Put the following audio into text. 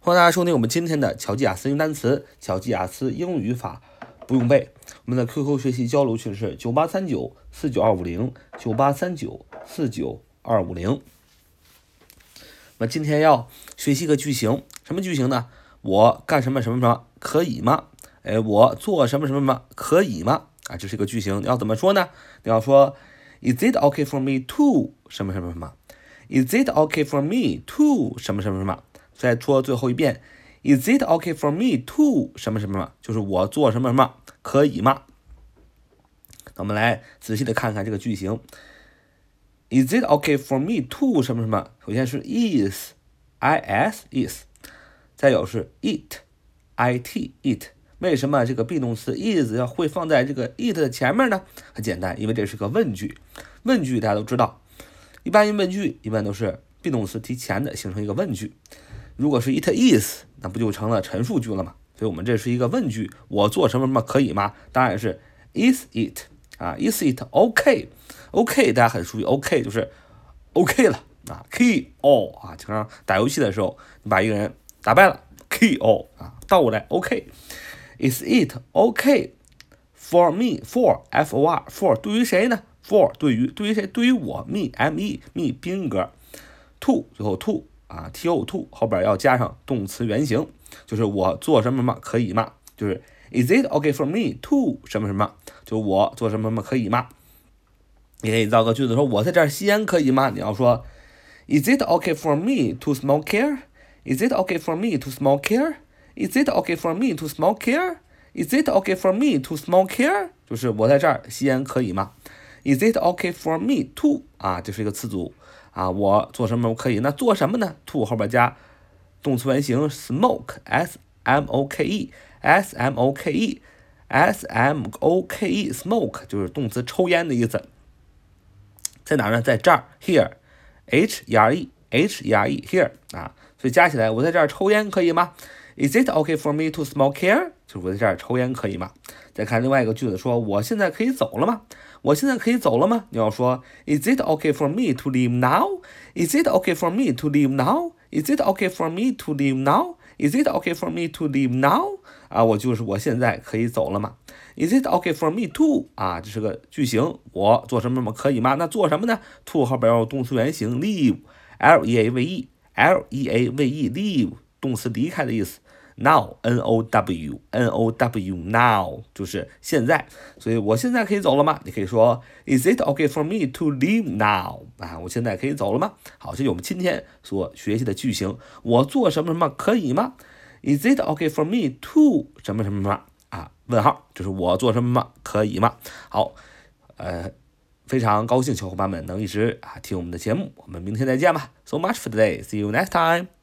欢迎大家收听我们今天的巧记雅思英语单词、巧记雅思英语语法不用背。我们的 QQ 学习交流群是九八三九四九二五零九八三九四九二五零。那今天要学习一个句型，什么句型呢？我干什么什么什么可以吗？哎，我做什么什么什么可以吗？啊，这是一个句型，你要怎么说呢？你要说 Is it OK for me to 什么什么什么？Is it OK for me to 什么什么什么？再说最后一遍，Is it okay for me to 什么什么？就是我做什么什么可以吗？那我们来仔细的看看这个句型。Is it okay for me to 什么什么？首先是 is，is is，再有是 it，it it。为什么这个 be 动词 is 要会放在这个 it 的前面呢？很简单，因为这是个问句。问句大家都知道，一般疑问句一般都是 be 动词提前的，形成一个问句。如果是 it is，那不就成了陈述句了吗？所以我们这是一个问句，我做什么什么可以吗？当然是 is it 啊，is it OK？OK，大家很熟悉，OK 就是 OK 了啊，key all 啊，经常打游戏的时候，你把一个人打败了，key all 啊，倒过来 OK。Is it OK for me for f o r for 对于谁呢？for 对于对于谁？对于我 me m e me 宾格 to 最后 to 啊 t o to 后边要加上动词原形，就是我做什么什么可以吗？就是 Is it okay for me to 什么什么？就我做什么什么可以吗？你可以造个句子说我在这儿吸烟可以吗？你要说 Is it okay for me to smoke here? Is it okay for me to smoke here? Is it okay for me to smoke here? Is it okay for me to smoke here? 就是我在这儿吸烟可以吗？Is it okay for me to 啊，这是一个词组啊，我做什么可以？那做什么呢？to 后边加动词原形 smoke，s m o k e，s m o k e，s m o k e，smoke 就是动词抽烟的意思。在哪呢？在这儿，here，h e r e，h e r e，here 啊，所以加起来，我在这儿抽烟可以吗？Is it okay for me to smoke here？就是我在这儿抽烟可以吗？再看另外一个句子，说我现在可以走了吗？我现在可以走了吗？你要说 Is it okay for me to leave now？Is it okay for me to leave now？Is it okay for me to leave now？Is it okay for me to leave now？啊，我就是我现在可以走了吗？Is it okay for me to？啊，这是个句型，我做什么什么可以吗？那做什么呢？to 后边要动词原形 leave，l e a v e，l e a v e，leave 动词离开的意思。Now, n o w, n o w, now 就是现在，所以我现在可以走了吗？你可以说，Is it okay for me to leave now？啊，我现在可以走了吗？好，这是我们今天所学习的句型。我做什么什么可以吗？Is it okay for me to 什么什么什么？啊，问号，就是我做什么什么可以吗？好，呃，非常高兴小伙伴们能一直啊听我们的节目，我们明天再见吧。So much for today. See you next time.